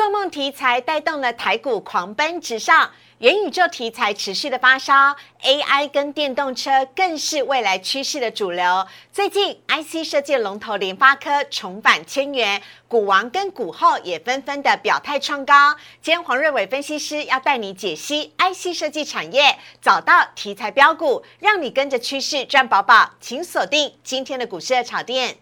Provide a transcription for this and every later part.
做梦题材带动了台股狂奔直上，元宇宙题材持续的发烧，AI 跟电动车更是未来趋势的主流。最近 IC 设计龙头联发科重返千元，股王跟股后也纷纷的表态创高。今天黄瑞伟分析师要带你解析 IC 设计产业，找到题材标股，让你跟着趋势赚饱饱。请锁定今天的股市的炒店。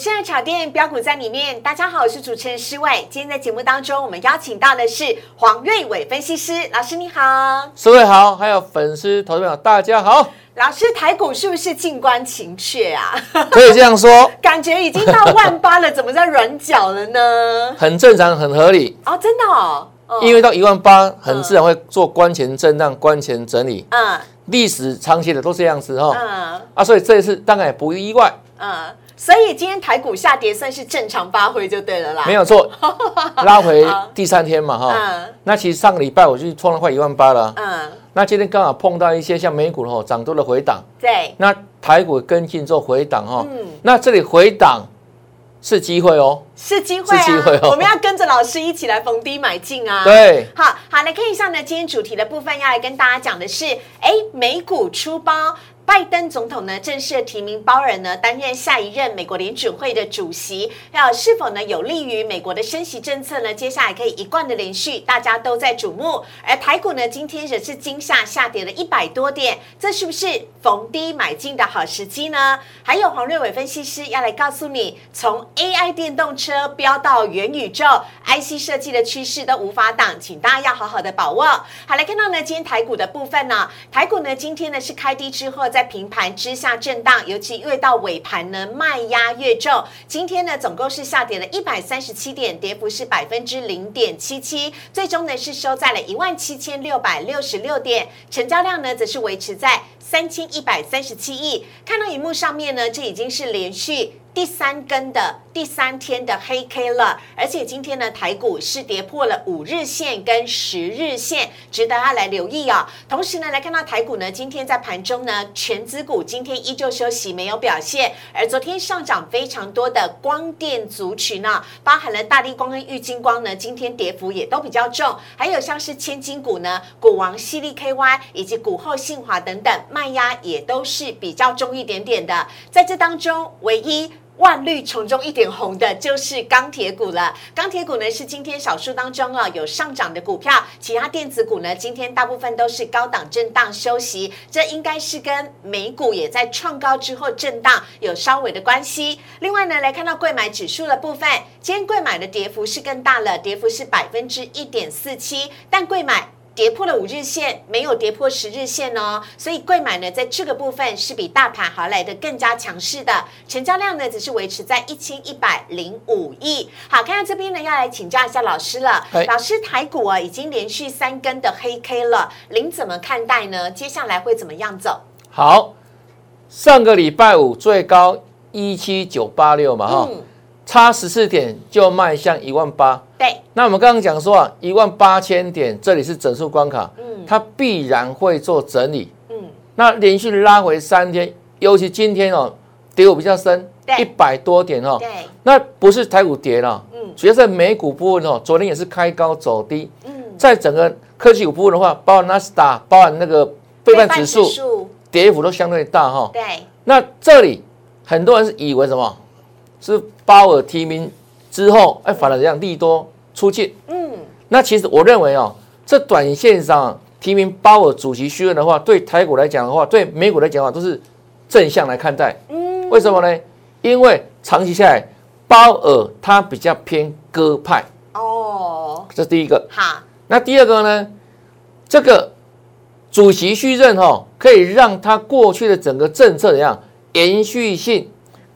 市的炒店标股在里面，大家好，我是主持人施伟。今天在节目当中，我们邀请到的是黄瑞伟分析师老师，你好。施伟好，还有粉丝、投资朋友，大家好。老师，台股是不是静观情却啊？可以这样说，感觉已经到万八了，怎么在软脚了呢？很正常，很合理。哦，真的哦。哦因为到一万八，很自然会做关前震荡、关前整理。嗯历史长期的都这样子哈。嗯啊，所以这一次当然也不意外，嗯，所以今天台股下跌算是正常发挥就对了啦。没有错。拉回第三天嘛哈。嗯那其实上个礼拜我就创了快一万八了。嗯，那今天刚好碰到一些像美股的哈涨多的回档，对，那台股跟进做回档哈。嗯那这里回档是机会哦。是机会啊，是机会哦我们要跟着老师一起来逢低买进啊。。对。好好来看一下呢，今天主题的部分要来跟大家讲的是，哎，美股出包。拜登总统呢正式提名包尔呢担任下一任美国联准会的主席，要是否呢有利于美国的升息政策呢？接下来可以一贯的连续，大家都在瞩目。而台股呢今天也是惊吓下跌了一百多点，这是不是逢低买进的好时机呢？还有黄瑞伟分析师要来告诉你，从 AI 电动车飙到元宇宙，IC 设计的趋势都无法挡，请大家要好好的把握。好，来看到呢，今天台股的部分呢，台股呢今天呢是开低之后在在平盘之下震荡，尤其越到尾盘呢卖压越重。今天呢总共是下跌了一百三十七点，跌幅是百分之零点七七，最终呢是收在了一万七千六百六十六点，成交量呢则是维持在三千一百三十七亿。看到荧幕上面呢，这已经是连续。第三根的第三天的黑 K 了，而且今天呢，台股是跌破了五日线跟十日线，值得大家来留意啊、同时呢，来看到台股呢，今天在盘中呢，全资股今天依旧休息，没有表现，而昨天上涨非常多的光电族群呢，包含了大力光跟玉金光呢，今天跌幅也都比较重，还有像是千金股呢，股王犀利 KY 以及股后信华等等，卖压也都是比较重一点点的，在这当中，唯一。万绿丛中一点红的就是钢铁股了。钢铁股呢是今天少数当中啊有上涨的股票，其他电子股呢今天大部分都是高档震荡休息，这应该是跟美股也在创高之后震荡有稍微的关系。另外呢，来看到贵买指数的部分，今天贵买的跌幅是更大了，跌幅是百分之一点四七，但贵买。跌破了五日线，没有跌破十日线哦，所以贵买呢在这个部分是比大盘还来的更加强势的，成交量呢只是维持在一千一百零五亿。好，看到这边呢要来请教一下老师了。哎，老师台股啊已经连续三根的黑 K 了，您怎么看待呢？接下来会怎么样走？好，上个礼拜五最高一七九八六嘛哈，嗯，差十四点就迈向一万八。对，那我们刚刚讲说啊，一万八千点这里是整数关卡，嗯它必然会做整理。嗯，那连续拉回三天，尤其今天哦，跌幅比较深对，一百多点哦。对，那不是台股跌了，嗯主要在美股部分哦，昨天也是开高走低。嗯，在整个科技股部分的话，包含纳斯达，包含那个费半指数，数，跌幅都相对大哈。对，那这里很多人是以为什么？是鲍尔提名之后，哎，反而这样利多出尽。嗯，那其实我认为哦，这短线上提名鲍尔主席续任的话，对台股来讲的话，对美股来讲的话，都是正向来看待。嗯，为什么呢？因为长期下来，鲍尔他比较偏鸽派，哦，这是第一个。好，那第二个呢？这个主席续任哈、哦，可以让他过去的整个政策怎样延续性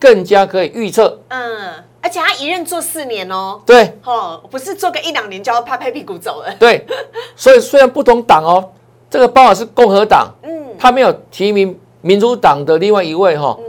更加可以预测。嗯，而且他一任做四年哦。对哦，不是做个一两年就要拍拍屁股走了。对，所以虽然不同党哦，这个鲍尔是共和党，嗯他没有提名民主党的另外一位哈、嗯，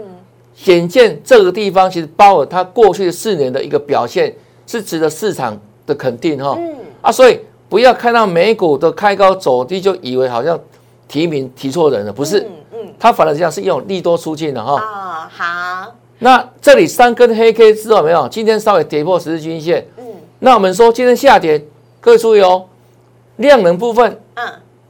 显见这个地方其实鲍尔他过去四年的一个表现是值得市场的肯定哈。嗯，啊，所以不要看到美股的开高走低就以为好像提名提错人了，不是，嗯嗯，它反而这样是用利多出尽的哈。啊，好，那这里三根黑 K 之后有没有？今天稍微跌破十日均线，嗯。那我们说今天下跌，各位注意哦，量能部分，嗯。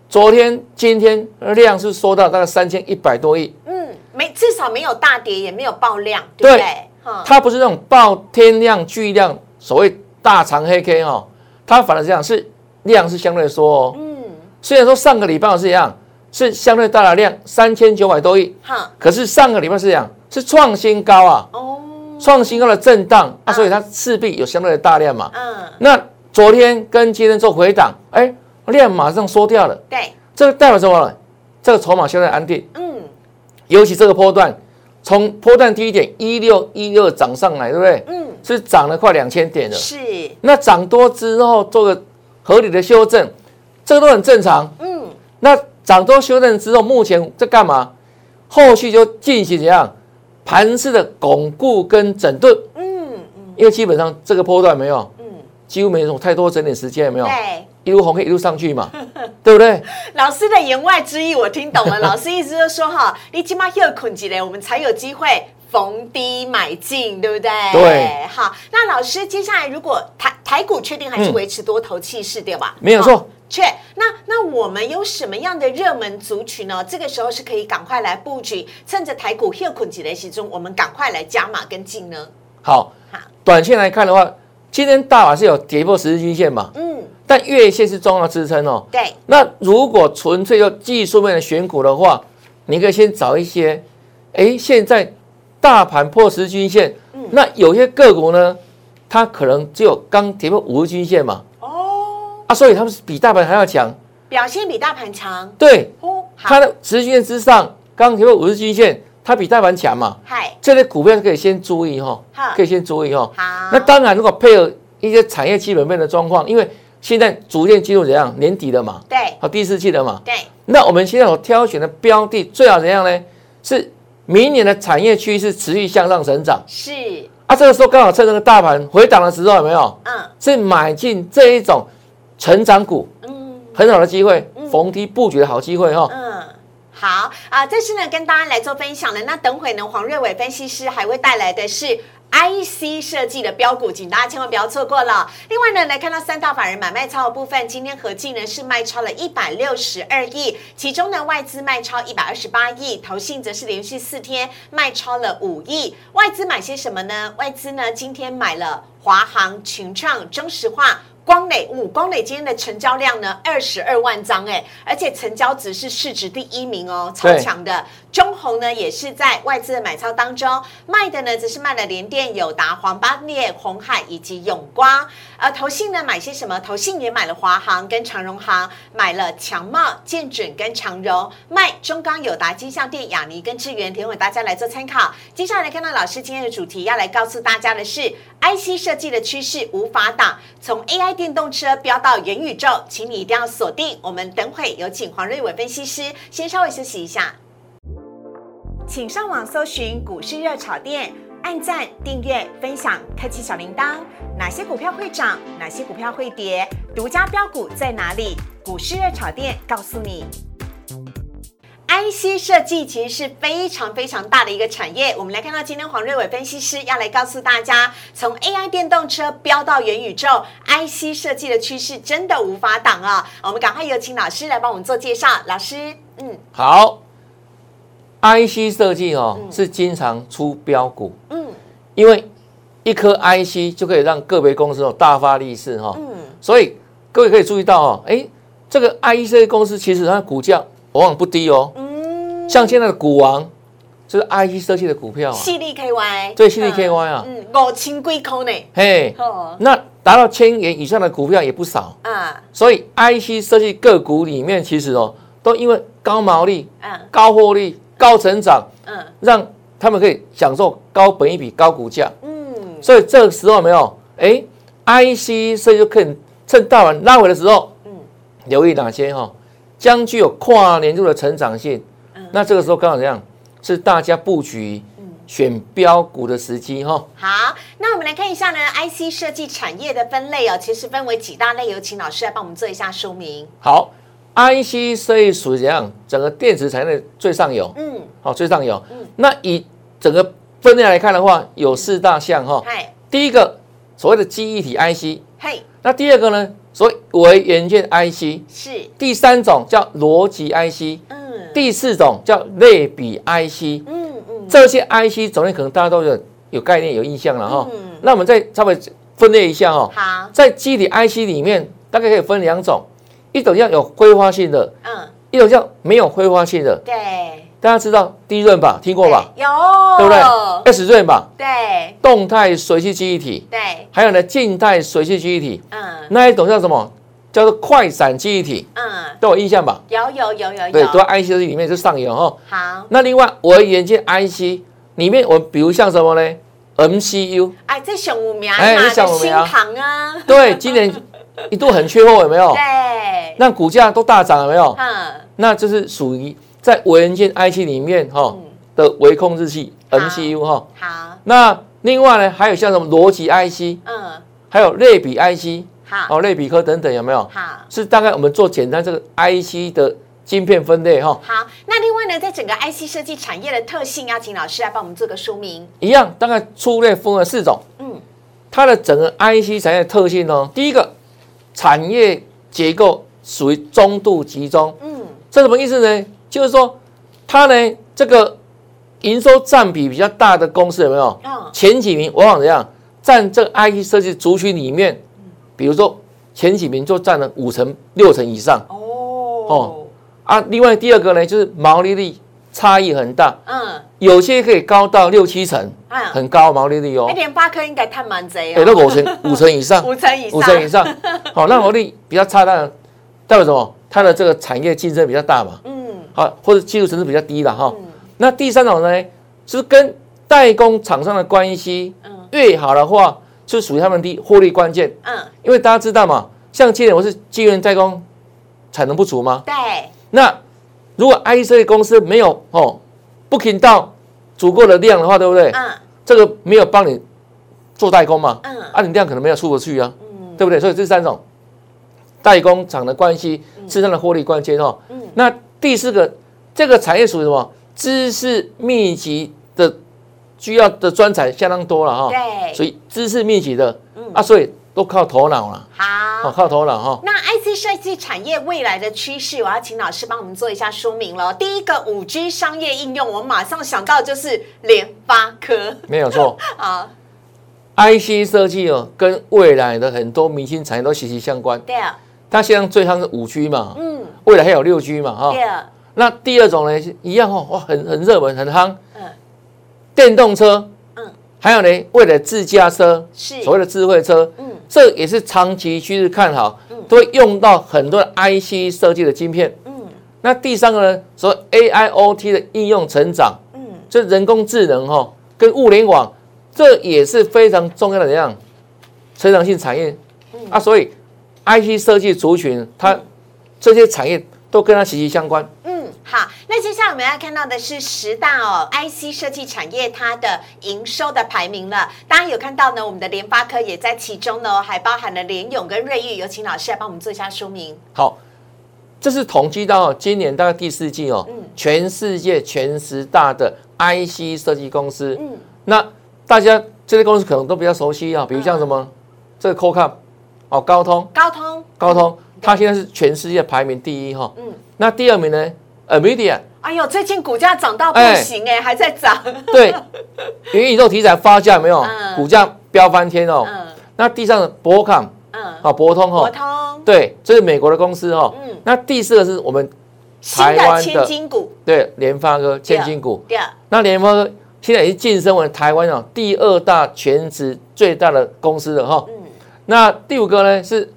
昨天、今天量是缩到大概三千一百多亿，嗯，没至少没有大跌，也没有爆量，对不对对？哈，它不是那种爆天量巨量，所谓大长黑 K 哈、它反而这样是量是相对缩哦。嗯，虽然说上个礼拜是一样，是相对大的量三千九百多亿，哈，可是上个礼拜是这样，是创新高啊，哦，创新高的震荡啊，所以它势必有相对的大量嘛。嗯，那昨天跟今天做回档，哎，量马上缩掉了，对，这个代表什么呢？这个筹码相对安定，嗯，尤其这个波段，从波段低点一六一六涨上来，对不对？嗯，是涨了快两千点了。是，那涨多之后做个合理的修正，这个都很正常。嗯，那涨多修正之后，目前在干嘛？后续就进行怎样盘势的巩固跟整顿，嗯嗯因为基本上这个波段没有，嗯，几乎没有太多整理时间，有没有？对。一路红可以一路上去嘛，对不对？老师的言外之意我听懂了，老师意思就说哈，你起码要捆起来，我们才有机会逢低买进，对不对？对。好，那老师接下来如果台台股确定还是嗯维持多头气势，对吧？没有错好。确，那那我们有什么样的热门族群呢？这个时候是可以赶快来布局，趁着台股又捆起来其中，我们赶快来加码跟进呢。好，好，短线来看的话，今天大盘是有跌破十日均线嘛，嗯，但月线是重要支撑哦。对，那如果纯粹用技术面的选股的话，你可以先找一些，哎，现在大盘破十均线，嗯那有些个股呢，它可能只有刚跌破五日均线嘛，哦，啊，所以它们是比大盘还要强。表现比大盘强。对，哦。它，的十均线之上，刚跌破五日均线，它比大盘强嘛，嗨，这类股票可以先注意哈好，可以先注意哈。好，那当然，如果配合一些产业基本面的状况，因为现在逐渐进入怎样年底了嘛，对。好第四季了嘛，对，那我们现在所挑选的标的最好怎样呢？是明年的产业趋势持续向上成长。是，啊，这个时候刚好趁这个大盘回档的时候，有没有？嗯。是买进这一种成长股。嗯。很好的机会，逢低布局的好机会哈。嗯，好啊，这是呢跟大家来做分享的。那等会呢，黄瑞伟分析师还会带来的是 IC 设计的标股，请大家千万不要错过了。另外呢，来看到三大法人买卖超的部分，今天合计呢是卖超了一百六十二亿，其中呢外资卖超一百二十八亿，投信则是连续四天卖超了五亿。外资买些什么呢？外资呢今天买了华航、群创、中石化。光磊，五光磊今天的成交量呢，二十二万张哎，而且成交值是市值第一名哦，超对强的。中红呢也是在外资的买超当中卖的呢，则是卖了联电、友达、黄八烈、红海以及永光。而投信呢买些什么？投信也买了华航跟长荣航，买了强茂、建准跟长荣，卖中钢、友达、金象电、亚尼跟智源，提供大家来做参考。接下来看到老师今天的主题，要来告诉大家的是 IC 设计的趋势无法挡，从 AI 电动车飙到元宇宙，请你一定要锁定。我们等会有请黄瑞伟分析师，先稍微休息一下。请上网搜寻股市热炒店，按赞、订阅、分享，开启小铃铛。哪些股票会涨？哪些股票会跌？独家标股在哪里？股市热炒店告诉你。IC 设计其实是非常非常大的一个产业。我们来看到今天黄瑞伟分析师要来告诉大家，从 AI 电动车飙到元宇宙，IC 设计的趋势真的无法挡啊！我们赶快有请老师来帮我们做介绍。老师，嗯好，IC 设计哦是经常出标股，嗯。因为一颗 IC 就可以让个别公司哦大发利市哈。嗯，所以各位可以注意到哦，哎，这个 IC 设计公司其实它的股价往往不低哦。嗯。像现在的股王就是 IC 设计的股票啊，细粒 KY，对犀利 KY 啊。嗯，五千几块呢，嘿，哦。那达到千元以上的股票也不少，啊，所以 IC 设计个股里面其实哦，都因为高毛利、嗯高获利、高成长，嗯让他们可以享受高本益比、高股价。嗯，所以这个时候有没有，哎，IC 设计就可以趁大盘拉回的时候，嗯留意哪些哈、将具有跨年度的成长性。嗯那这个时候刚好怎样？是大家布局选标股的时机哈。好，那我们来看一下呢，IC 设计产业的分类哦，其实分为几大类，有请老师来帮我们做一下说明。好，IC 设计属于怎样？整个电子产业的最上游，嗯，好，最上游。那以整个分类来看的话，有四大项哈。嗨，第一个所谓的记忆体 IC，嘿，那第二个呢，所谓微元件 IC，是，第三种叫逻辑 IC，嗯，第四种叫类比 IC。嗯嗯，这些 IC 种类可能大家都有有概念、有印象了哈。嗯。那我们再稍微分类一下哈，好，在机体 IC 里面大概可以分两种，一种叫有挥发性的，嗯，一种叫没有挥发性的。对，大家知道低润吧？听过吧？有，对不对？S 润吧，对动态水系记忆体，对，还有呢静态水系记忆体，嗯那一种叫什么？叫做快闪记忆体，嗯，都有印象吧？有有有有对，有，都在 IC 设计里面是上游哈。好，那另外微元件 IC 里面，我比如像什么呢？MCU，哎，这小五苗哎嘛的新这小五苗塘啊，对，今年 一度很缺货，有没有？对，那股价都大涨，有没有？嗯，那就是属于在微元件 IC 里面哈的微控制器 MCU 哈。好，那另外呢，还有像什么逻辑 IC，嗯，还有类比 IC，好，哦，类比科等等，有没有？好。是大概我们做简单这个 IC 的晶片分类哈，好，那另外呢，在整个 IC 设计产业的特性，要请老师来帮我们做个说明。一样，大概粗略分为四种。嗯，它的整个 IC 产业的特性呢，第一个产业结构属于中度集中，嗯，这什么意思呢？就是说它呢这个营收占比比较大的公司有没有？哦，前几名往往怎样？占这个 IT 设计族群里面，比如说前几名就占了五成六成以上。哦，啊。另外第二个呢，就是毛利率差异很大，嗯，有些可以高到六七成，嗯，很高毛利率哦。那。联发科应该探蛮贼哎，哦，那五成 五成以上，五成以上，五成以上，好，那毛利比较差的代表什么？它的这个产业竞争比较大嘛，嗯。好，或者技术层次比较低了哈。嗯。那第三种呢，就是跟代工厂商的关系嗯。越好的话，就属于他们的获利关键。嗯，因为大家知道嘛，像今年我是晶圆代工产能不足吗？对，那如果 IC 设计公司没有哦不听到足够的量的话，对不对？嗯。这个没有帮你做代工嘛，嗯。啊，你量可能没有出得去啊，嗯。对不对？所以这三种代工厂的关系是它的获利关键哦。嗯。那第四个，这个产业属于什么？知识密集的需要的专才相当多了哈、对，所以知识密集的嗯。啊，所以都靠头脑了，哦，好。靠头脑哈。那 IC 设计产业未来的趋势，我要请老师帮我们做一下说明了。第一个五 G 商业应用，我们马上想到就是联发科。没有错。啊，，IC 设计哦，跟未来的很多明星产业都息息相关。对。啊，它现在最夯是五 G 嘛，嗯，未来还有六 G 嘛，哈、对。啊，那第二种呢，是一样哦，哇，很很热门，很夯，嗯。电动车，嗯，还有呢，为了自驾车，是。所谓的智慧车，嗯这也是长期趋势看好，都会用到很多的 IC 设计的晶片。嗯。那第三个呢，所谓 AIoT 的应用成长，嗯，这人工智能哈、跟物联网，这也是非常重要的怎样成长性产业、嗯。啊，所以 IC 设计族群，它这些产业都跟它息息相关。嗯，好，那接下来我们要看到的是十大哦 IC 设计产业它的营收的排名了。大家有看到呢，我们的联发科也在其中呢哦，还包含了联咏跟瑞昱。有请老师来帮我们做一下说明。好，这是统计到今年大概第四季哦，嗯全世界前十大的 IC 设计公司。嗯那大家这些公司可能都比较熟悉啊，比如像什么、这个 Qualcomm 哦，高通，高通，高通，它现在是全世界排名第一哈、嗯，那第二名呢，NVIDIA 哎呦，最近股价涨到不哎。行哎，还在涨。对，元宇宙题材发酵有没有？嗯，股价飙翻天哦。嗯。那第三个博康。嗯，啊，博通博，通，对，这是美国的公司哈。嗯。那第四个是我们台湾的千金股，对联发科千金股。对，那联发科现在已经晋升为台湾哦第二大全职最大的公司了哈。嗯。那第五个呢是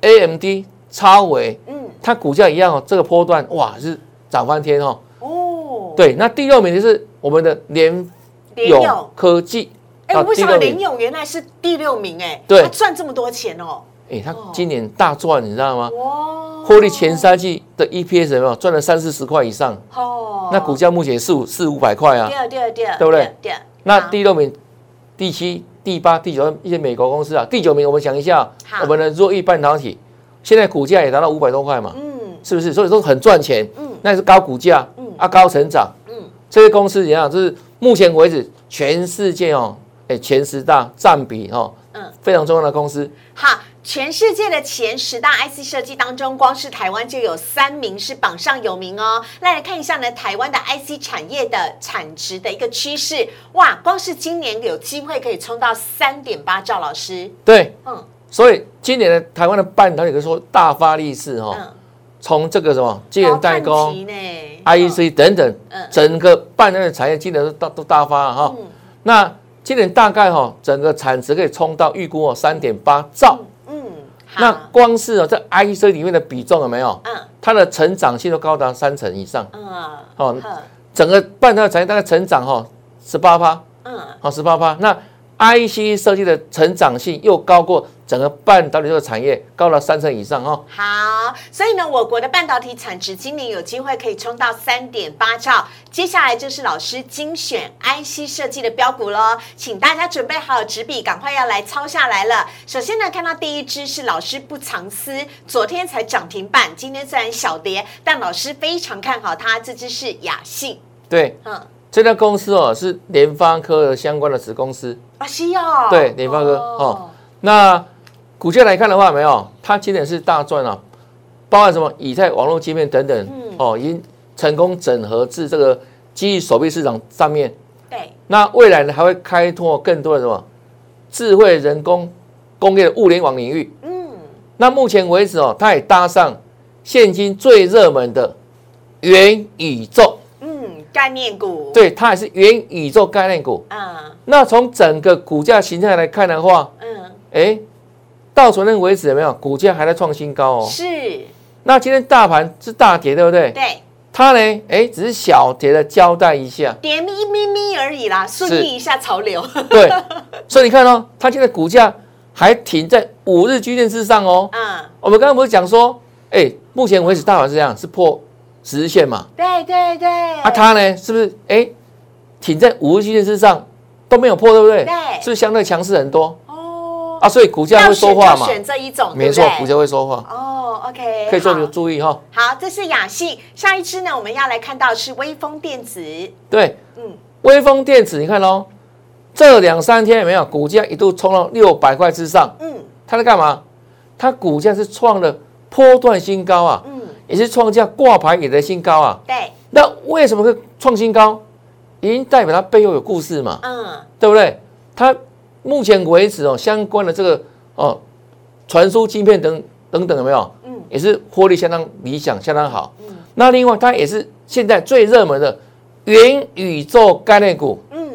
AMD 超微，嗯，它股价一样哦，这个波段哇是涨翻天哦。哦，，对，那第六名就是我们的联咏联咏，科技，哎，啊为什么联咏原来是第六名？哎，对他赚这么多钱哦，哎，他今年大赚，你知道吗？哇，获利前三季的 EPS 有没有赚了三四十块以上？哦，那股价目前四五四五百块啊。对对对，对不对？对。那第六名、第七、第八、第九一些美国公司啊，第九名我们想一下，我们的若易半导体现在股价也达到五百多块嘛，嗯，是不是？所以说很赚钱，嗯，那是高股价，嗯啊高成长，嗯，这些公司怎样？就是目前为止全世界哦，哎前十大占比哦，嗯，非常重要的公司。好。全世界的前十大 IC 设计当中，光是台湾就有三名是榜上有名哦。来来看一下呢，台湾的 IC 产业的产值的一个趋势，哇，光是今年有机会可以冲到三点八兆。老师，对，嗯，所以今年的台湾的半导体可以说大发利市哦。从这个什么晶圆代工、IEC 等等，整个半导体产业今年都大都大发哈。那今年大概哈，整个产值可以冲到预估哦三点八兆。嗯那光是哦，在 IEC 里面的比重有没有？嗯，它的成长性都高达三成以上。嗯，哦，整个半导体产业大概成长哈十八趴。嗯，好十八趴。那 IC 设计的成长性又高过。整个半导体这个产业高了三成以上哦。好，所以呢，我国的半导体产值今年有机会可以冲到三点八兆。接下来就是老师精选 IC 设计的标股喽，请大家准备好纸笔，赶快要来抄下来了。首先呢，看到第一支是老师不藏私，昨天才涨停板，今天虽然小跌，但老师非常看好它。这支是雅信，对，嗯，这家公司哦是联发科的相关的子公司啊，西药，对，联发科哦，那。股价来看的话，没有，它今年是大赚啊，包含什么以太网络界面等等，哦，已经成功整合至这个基于手臂市场上面。对，那未来呢还会开拓更多的什么智慧人工工业的物联网领域。嗯，那目前为止哦，它也搭上现今最热门的元宇宙。嗯，概念股。对，它也是元宇宙概念股。嗯，那从整个股价形态来看的话，嗯，哎。到昨天为止有没有股价还在创新高哦？是。那今天大盘是大跌，对不对？对。它呢？哎，只是小跌的交代一下，跌咪咪咪而已啦，顺应一下潮流。对。所以你看哦，它现在股价还停在五日均线之上哦。嗯。我们刚刚不是讲说，哎，目前为止大盘是这样，是破十日线嘛？对对对。啊，它呢，是不是哎，停在五日均线之上都没有破，对不对？对。是不是相对强势很多？啊，所以股价会说话嘛？选这一种，没错，股价会说话。哦，OK，可以做个注意哈。好，这是雅信。下一支呢，我们要来看到是微风电子。对，嗯，微风电子，你看哦，这两三天有没有股价一度冲到六百块之上？嗯，它在干嘛？它股价是创了波段新高啊，嗯，也是创下挂牌以来新高啊。对，那为什么会创新高？已经代表它背后有故事嘛？嗯，对不对？它。目前为止哦，相关的这个哦，传输晶片等等等有没有？嗯，也是获利相当理想，相当好。嗯，那另外它也是现在最热门的元宇宙概念股。嗯，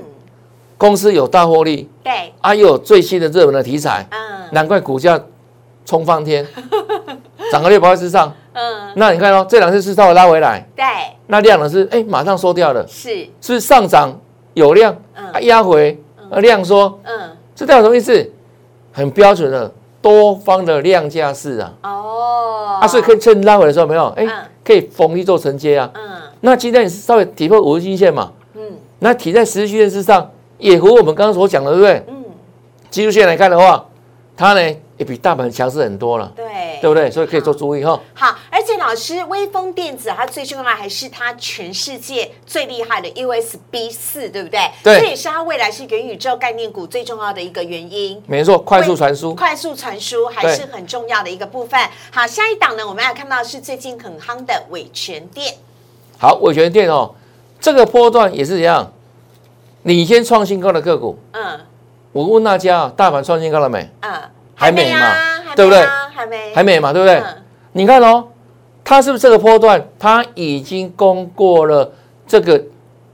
公司有大获利。对。啊，又有最新的热门的题材。嗯。难怪股价冲翻天，涨个六百块之上。嗯。那你看哦，这两次是稍微拉回来。对。那量呢是哎马上收掉了。是。是上涨有量？嗯。啊压回，啊量缩。嗯。这代表什么意思？很标准的多方的量价式啊。哦。啊，所以可以趁拉回的时候没有？哎，可以逢低做承接啊。嗯。那今天也是稍微跌破五日均线嘛。嗯。那提在十日均线之上，也和我们刚刚所讲的，对不对？嗯。技术线来看的话，它呢？也比大盘强势很多了，对，对不对？所以可以做注意哈。好，而且老师，微风电子它最重要的还是它全世界最厉害的 USB 四，对不对？对，这也是它未来是元宇宙概念股最重要的一个原因。没错，快速传输，快速传输还是很重要的一个部分。好，下一档呢，我们要看到是最近很夯的伟全电。好，伟全电哦，这个波段也是一样，领先创新高的个股。嗯，我问大家，大盘创新高了没？嗯。还没嘛，对不对？还没，还没嘛，对不对？你看哦，它是不是这个波段，它已经攻过了这个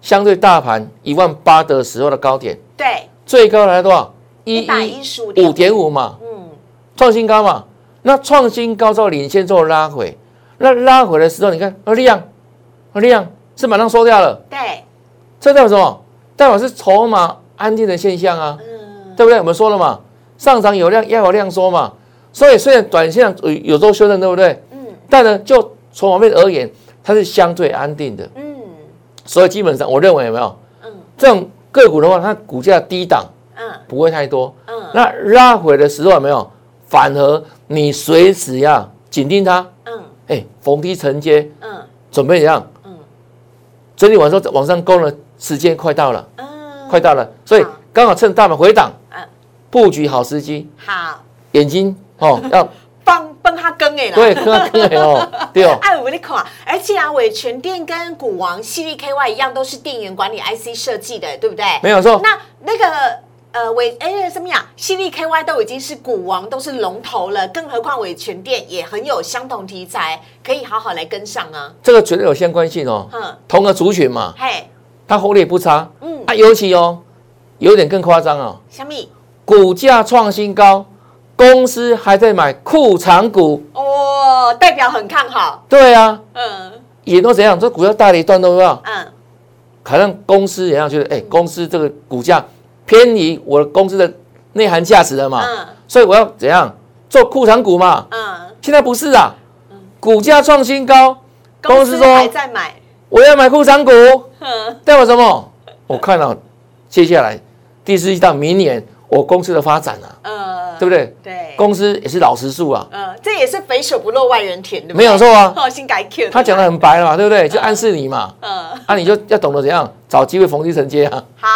相对大盘一万八的时候的高点？对，最高来多少？一百一十五点五嘛，嗯，创新高嘛。那创新高之后领先之后拉回，那拉回的时候，你看量，量是马上收掉了。对，这代表什么？代表是筹码安定的现象啊，嗯，对不对？我们说了嘛。上涨有量，要有量缩嘛，所以虽然短线有有做修正，对不对？嗯。但呢，就从我面而言，它是相对安定的。嗯。所以基本上我认为有没有？嗯，这种个股的话，它股价低档，嗯，不会太多，嗯，那拉回的时候有没有？反而你随时要紧盯它，嗯，哎，逢低承接，嗯，准备怎样？嗯，整理完之后往上攻的时间快到了，嗯，快到了，所以刚好趁大盘回档，嗯，布局好时机，好，眼睛哦要。帮帮他更哎啦，对，跟他更哎哦，对哦。哎，我你看，而且啊，伟全电跟股王 C V K Y 一样，都是电源管理 I C 设计的，对不对？没有错。那那个呃伟哎什么呀？C V K Y 都已经是股王，都是龙头了，更何况伟全电也很有相同题材，可以好好来跟上啊。这个绝对有相关性哦。嗯。同个族群嘛。嘿。它红利不差。嗯。啊，尤其哦，有点更夸张哦。小米。股价创新高。公司还在买库藏股哦，代表很看好。对啊，嗯，也都怎样？这股票大了一段都知道。嗯，可能公司也要觉得，哎，公司这个股价偏离我的公司的内涵价值了嘛。嗯，所以我要怎样做库藏股嘛？嗯，现在不是啊，股价创新高，公司说还在买，我要买库藏股。嗯，代表什么？我看到接下来第四季到明年我公司的发展啊。嗯。对不对？对，公司也是老实数啊。嗯，这也是肥水不落外人田，没有错啊。好，新改 Q，他讲的很白了嘛，对不对？就暗示你嘛。嗯，啊，你就要懂得怎样找机会逢低承接啊。好，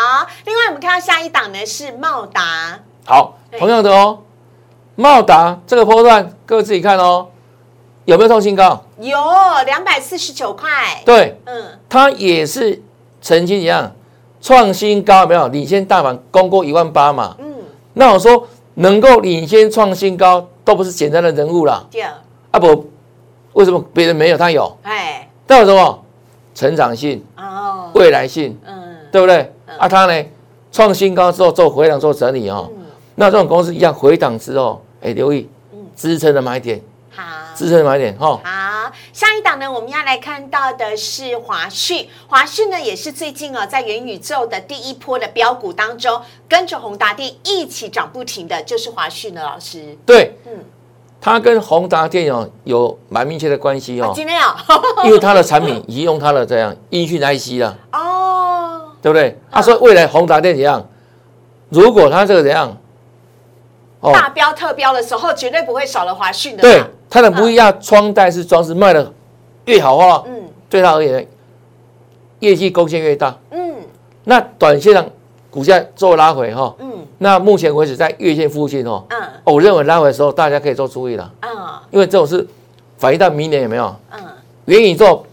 另外我们看到下一档呢是茂达。好，同样的哦，茂达这个波段各位自己看哦，有没有创新高？有，两百四十九块。对，嗯，它也是曾经一样创新高，没有领先大盘攻过一万八嘛。嗯，那我说。能够领先创新高，都不是简单的人物了。对啊，不，为什么别人没有，他有？哎，代表什么？成长性哦，未来性，嗯，对不对？啊，他呢，创新高之后做回档做整理哦，那这种公司一样回档之后，哎，留意支撑的买点。好，支撑的买点哈。好，下一档呢，我们要来看到的是华讯。华讯呢，也是最近哦，在元宇宙的第一波的标股当中，跟着宏达电一起涨不停的，就是华讯的老师。对，嗯，他跟宏达电哦有蛮密切的关系哦。今天啊，因为他的产品已经用他的这样音讯 IC 了。哦，对不对？他说未来宏达电怎样？如果他这个怎样？大标特标的时候，绝对不会少了华讯的。对。它的不一样，窗带式装饰卖的越好话，嗯，对他而言，业绩贡献越大，嗯，那短线上股价做拉回哈，嗯，那目前为止在月线附近哦，嗯，我认为拉回的时候大家可以做注意了，嗯，因为这种是反映到明年有没有？嗯，元宇宙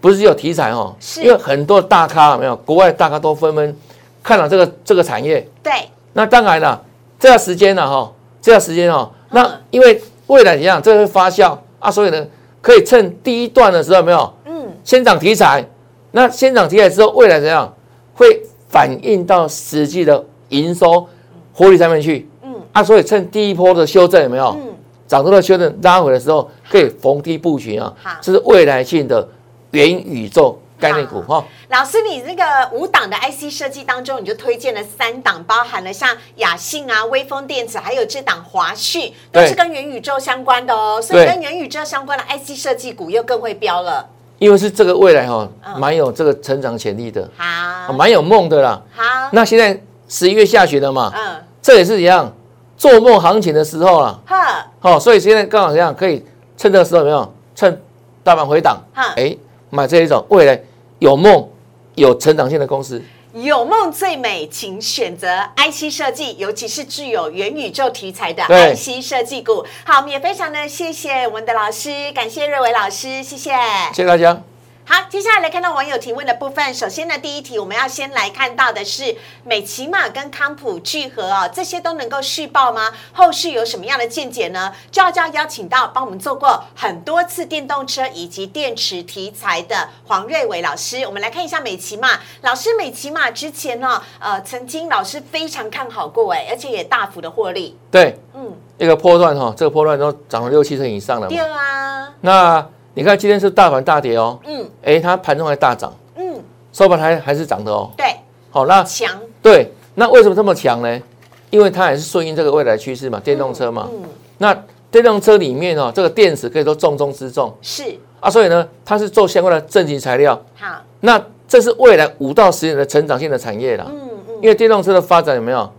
不是只有题材哦，是，因为很多大咖有没有？国外大咖都纷纷看到这个这个产业，对，那当然了，这段时间呢哈，这段时间哦，那因为。未来怎样？这会发酵啊，所以呢，可以趁第一段的时候，没有，嗯，先涨题材，那先涨题材之后，未来怎样会反映到实际的营收、获利上面去，嗯，啊，所以趁第一波的修正有没有？嗯，涨多的修正拉回的时候，可以逢低布局啊，好，这是未来性的元宇宙。概念股哈，老师，你那个五档的 IC 设计当中，你就推荐了三档，包含了像雅信啊、微风电子，还有这档华讯，都是跟元宇宙相关的哦。所以跟元宇宙相关的 IC 设计股又更会飙了。因为是这个未来哈，蛮有这个成长潜力的，好，蛮有梦的啦。好，那现在十一月下旬了嘛，嗯，这也是一样做梦行情的时候了。哈，好，所以现在刚好这样，可以趁这个时候，没有趁大盘回档，哈，哎。买这一种未来有梦、有成长性的公司，有梦最美，请选择 IC 设计，尤其是具有元宇宙题材的 IC 设计股。好，我们也非常的谢谢我们的老师，感谢瑞伟老师，谢谢，谢谢大家。好，接下来来看到网友提问的部分。首先呢，第一题我们要先来看到的是美骑马跟康普聚合哦，这些都能够续报吗？后续有什么样的见解呢？就要就要邀请到帮我们做过很多次电动车以及电池题材的黄瑞伟老师。我们来看一下美骑马老师，美骑马之前呢，呃，曾经老师非常看好过哎，而且也大幅的获利。对，嗯，一个波段哈，这个波段都涨了六七成以上了。对啊，那。你看今天是大盘大跌哦，嗯，哎，它盘中还大涨，嗯，收盘还还是涨的哦，对，好，那强，对，那为什么这么强呢？因为它也是顺应这个未来趋势嘛，电动车嘛，嗯，那电动车里面哦，这个电池可以说重中之重，是啊，所以呢，它是做相关的正极材料，好，那这是未来五到十年的成长性的产业了。嗯嗯。因为电动车的发展有没有？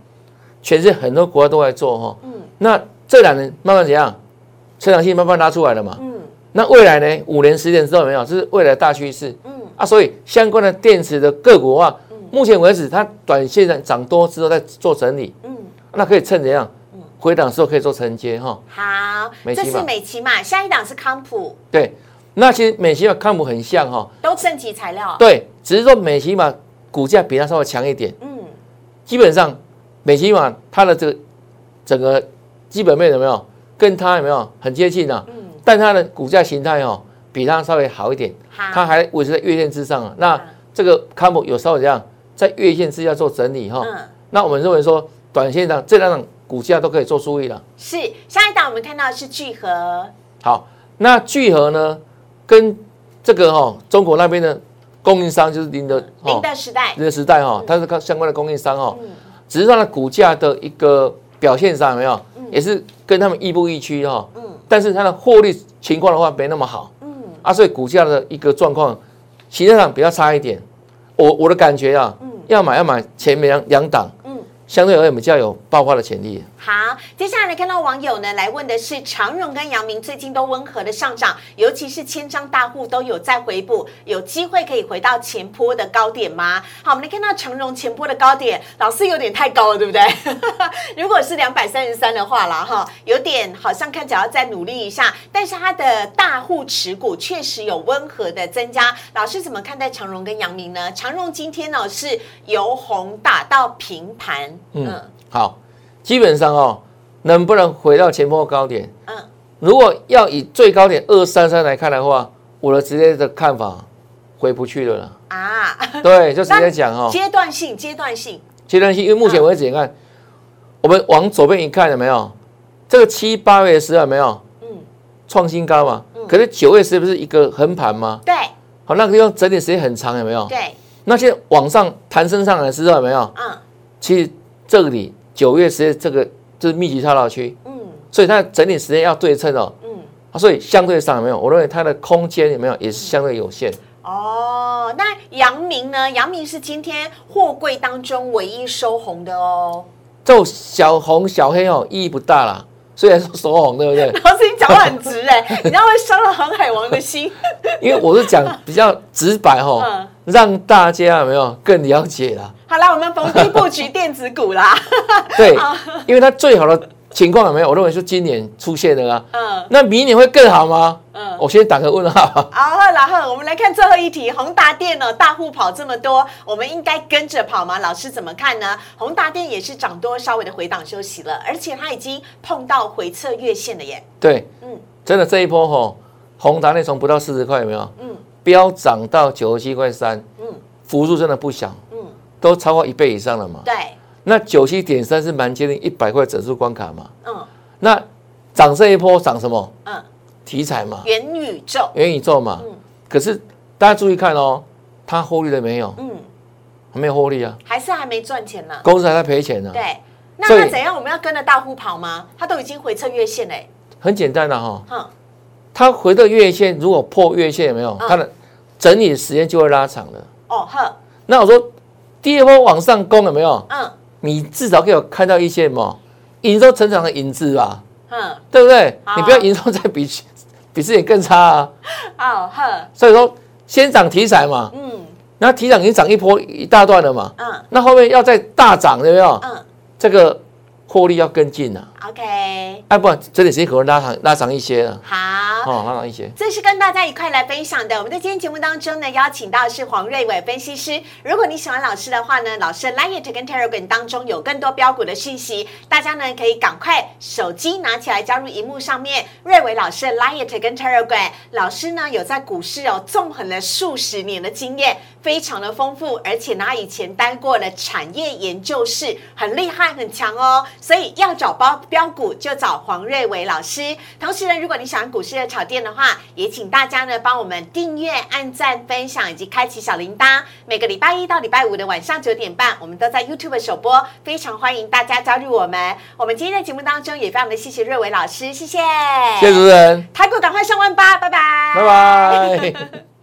全世界很多国家都在做哈。嗯。那这两年慢慢怎样？成长性慢慢拉出来了嘛。嗯。那未来呢？五年、十年之后有没有？这是未来大趋势。嗯。啊，所以相关的电池的个股的话，目前为止它短线上涨多之后在做整理。嗯。那可以趁怎样？回档时候可以做承接哈。好，这是美琪嘛？下一档是康普。对。那其实美琪玛康普很像哈。都正极材料。对，只是说美琪玛股价比它稍微强一点。嗯。基本上美琪玛它的这个整个基本面有没有跟它有没有很接近呢？嗯。但它的股价形态哦，比它稍微好一点。它还维持在月线之上啊。那这个康普有稍微怎样，在月线之下做整理哈。嗯。那我们认为说，短线上这两种股价都可以做注意了。是，下一档我们看到是聚合。好，那聚合呢，跟这个哈中国那边的供应商就是林德林德时代，林德时代哈，它是相关的供应商哈。嗯。只是它的股价的一个表现上有没有，也是跟他们亦步亦趋哈。嗯。但是它的获利情况的话没那么好，嗯，啊，所以股价的一个状况形态上比较差一点。我我的感觉啊，嗯，要买要买前面两两档。相对而言比较有爆发的潜力。好，接下来看到网友呢来问的是长荣跟阳明最近都温和的上涨，尤其是千张大户都有在回补，有机会可以回到前坡的高点吗？好，我们来看到长荣前坡的高点，老师有点太高了，对不对？如果是两百三十三的话啦，哈，有点好像看起来要再努力一下，但是它的大户持股确实有温和的增加。老师怎么看待长荣跟阳明呢？长荣今天呢是由红打到平盘。嗯，好，基本上哦，能不能回到前波高点？嗯，如果要以最高点二三三来看的话，我的直接的看法回不去了啦。啊，对，就直接讲哦，阶段性，阶段性，阶段性，因为目前为止你看，我们往左边一看有没有？这个七八月的时候有没有？嗯，创新高嘛。嗯。可是九月是不是一个横盘吗？对。好，那个地方整理时间很长，有没有？对。那些往上弹升上来的时候有没有？嗯。其实。这里九月时间这个就是密集套牢区，嗯，所以它整理时间要对称哦，嗯，所以相对上有没有？我认为它的空间有没有也是相对有限。哦，那阳明呢？阳明是今天货柜当中唯一收红的哦。就小红小黑哦，意义不大啦。虽然说收红，对不对？老师，你讲话很直哎，你知道会伤了航海王的心。因为我是讲比较直白哈，让大家有没有更了解啦。好了，我们逢低布局电子股啦。对，因为它最好的情况有没有？我认为是今年出现的啊。嗯。那明年会更好吗？嗯。我先打个问号。好，然后我们来看最后一题：宏达电呢，大户跑这么多，我们应该跟着跑吗？老师怎么看呢？宏达电也是涨多，稍微的回档休息了，而且它已经碰到回测月线了耶。对。嗯。真的这一波吼，宏达电从不到四十块有没有？嗯。飙涨到九十七块三。嗯。幅度真的不小。嗯都超过一倍以上了嘛？对。那九七点三是蛮接近一百块整数关卡嘛？嗯。那涨这一波涨什么？嗯。题材嘛。元宇宙。元宇宙嘛。嗯。可是大家注意看哦，它获利了没有？嗯。还没有获利啊。还是还没赚钱呢。公司还在赔钱呢。对。那那怎样？我们要跟着大户跑吗？它都已经回撤月线嘞。很简单的哈。嗯。它回到月线如果破月线有没有？它的整理时间就会拉长了。哦呵。那我说。第二波往上攻有没有？嗯，你至少给我看到一些什么营收成长的影子吧？嗯，对不对？你不要营收再比 比之前更差啊！哦呵，所以说先涨题材嘛，嗯，那题材已经涨一波一大段了嘛，嗯，那后面要再大涨有没有？嗯，这个。获利要跟进呐，OK，哎，不，这里时间可能拉长拉长一些了，好，哦，拉长一些。这是跟大家一块来分享的。我们在今天节目当中呢，邀请到是黄瑞伟分析师。如果你喜欢老师的话呢，老师 Light 跟 Telegram 当中有更多标股的讯息，大家呢可以赶快手机拿起来加入荧幕上面。瑞伟老师 Light 跟 Telegram 老师呢有在股市哦纵横了数十年的经验，非常的丰富，而且呢以前待过了产业研究室，很厉害很强哦。所以要找包标股，就找黄瑞伟老师。同时呢，如果你喜欢股市的炒店的话，也请大家呢帮我们订阅、按赞、分享以及开启小铃铛。每个礼拜一到礼拜五的晚上九点半，我们都在 YouTube 首播，非常欢迎大家加入我们。我们今天的节目当中也非常的谢谢瑞伟老师，谢谢，谢谢主持人。台股赶快上万八，拜拜，拜拜。